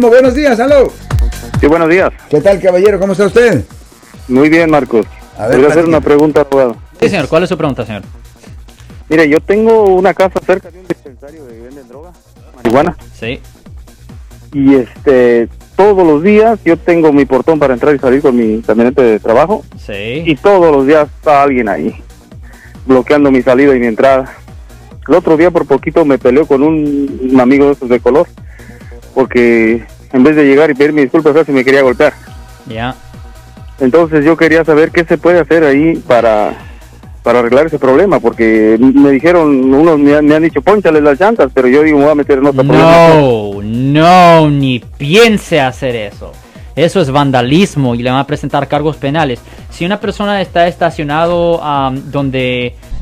Buenos días, aló. Sí, buenos días. ¿Qué tal, caballero? ¿Cómo está usted? Muy bien, Marcos. A ver, Voy a hacer una pregunta, abogado. Sí, señor. ¿Cuál es su pregunta, señor? Mire, yo tengo una casa cerca de un dispensario de venden droga, marihuana, Sí. y este, todos los días yo tengo mi portón para entrar y salir con mi camioneta de trabajo, y Sí. todos los días está alguien ahí, bloqueando mi salida y mi entrada. El otro día por poquito me peleó con un, un amigo de esos de color, porque en vez de llegar y pedirme disculpas, casi me quería golpear. Ya. Entonces yo quería saber qué se puede hacer ahí para, para arreglar ese problema, porque me dijeron, unos me han, me han dicho, ponchale las llantas, pero yo digo, me voy a meter en otro problema. No, no, ni piense hacer eso. Eso es vandalismo y le van a presentar cargos penales. Si una persona está estacionado am, donde...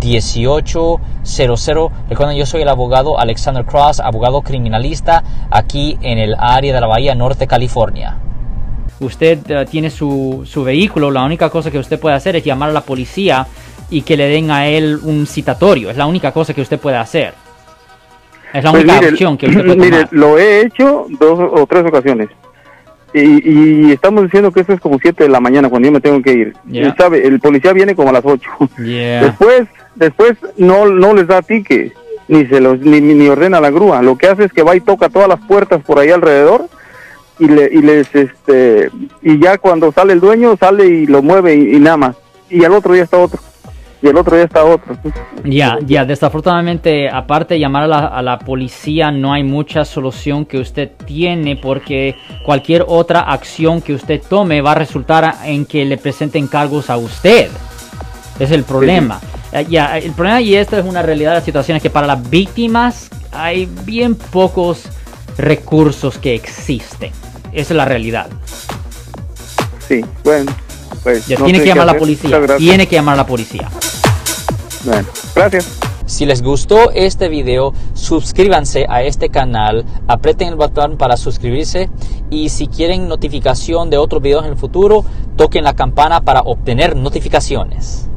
1-800-530-1800. Recuerden, yo soy el abogado Alexander Cross, abogado criminalista aquí en el área de la Bahía Norte, California. usted eh, tiene su, su vehículo, la única cosa que usted puede hacer es llamar a la policía y que le den a él un citatorio. Es la única cosa que usted puede hacer. Es la Pues única mire, opción que usted puede mire, tomar. lo he hecho dos o tres ocasiones. Y, y estamos diciendo que eso es como 7 de la mañana cuando yo me tengo que ir. Sabe, el policía viene como a las 8. Yeah. Después, después no, no les da ticket, ni se los, ni, ni- ordena la grúa. Lo que hace es que va y toca todas las puertas por ahí alrededor y le, y les, este, y ya cuando sale el dueño sale y lo mueve y, y nada más. Y al otro día está otro. Y el otro día está otro. Ya, ya, desafortunadamente, aparte de llamar a la, a la policía, no hay mucha solución que usted tiene porque cualquier otra acción que usted tome va a resultar en que le presenten cargos a usted. Es el problema. Ya, el problema y esto es una realidad de la situación es que para las víctimas hay bien pocos recursos que existen. Esa es la realidad. Sí, bueno. Pues, Ya no tiene que llamar a la policía. Tiene que llamar a la policía. Bueno, gracias. Si les gustó este video, suscríbanse a este canal, aprieten el botón para suscribirse y si quieren notificación de otros videos en el futuro, toquen la campana para obtener notificaciones.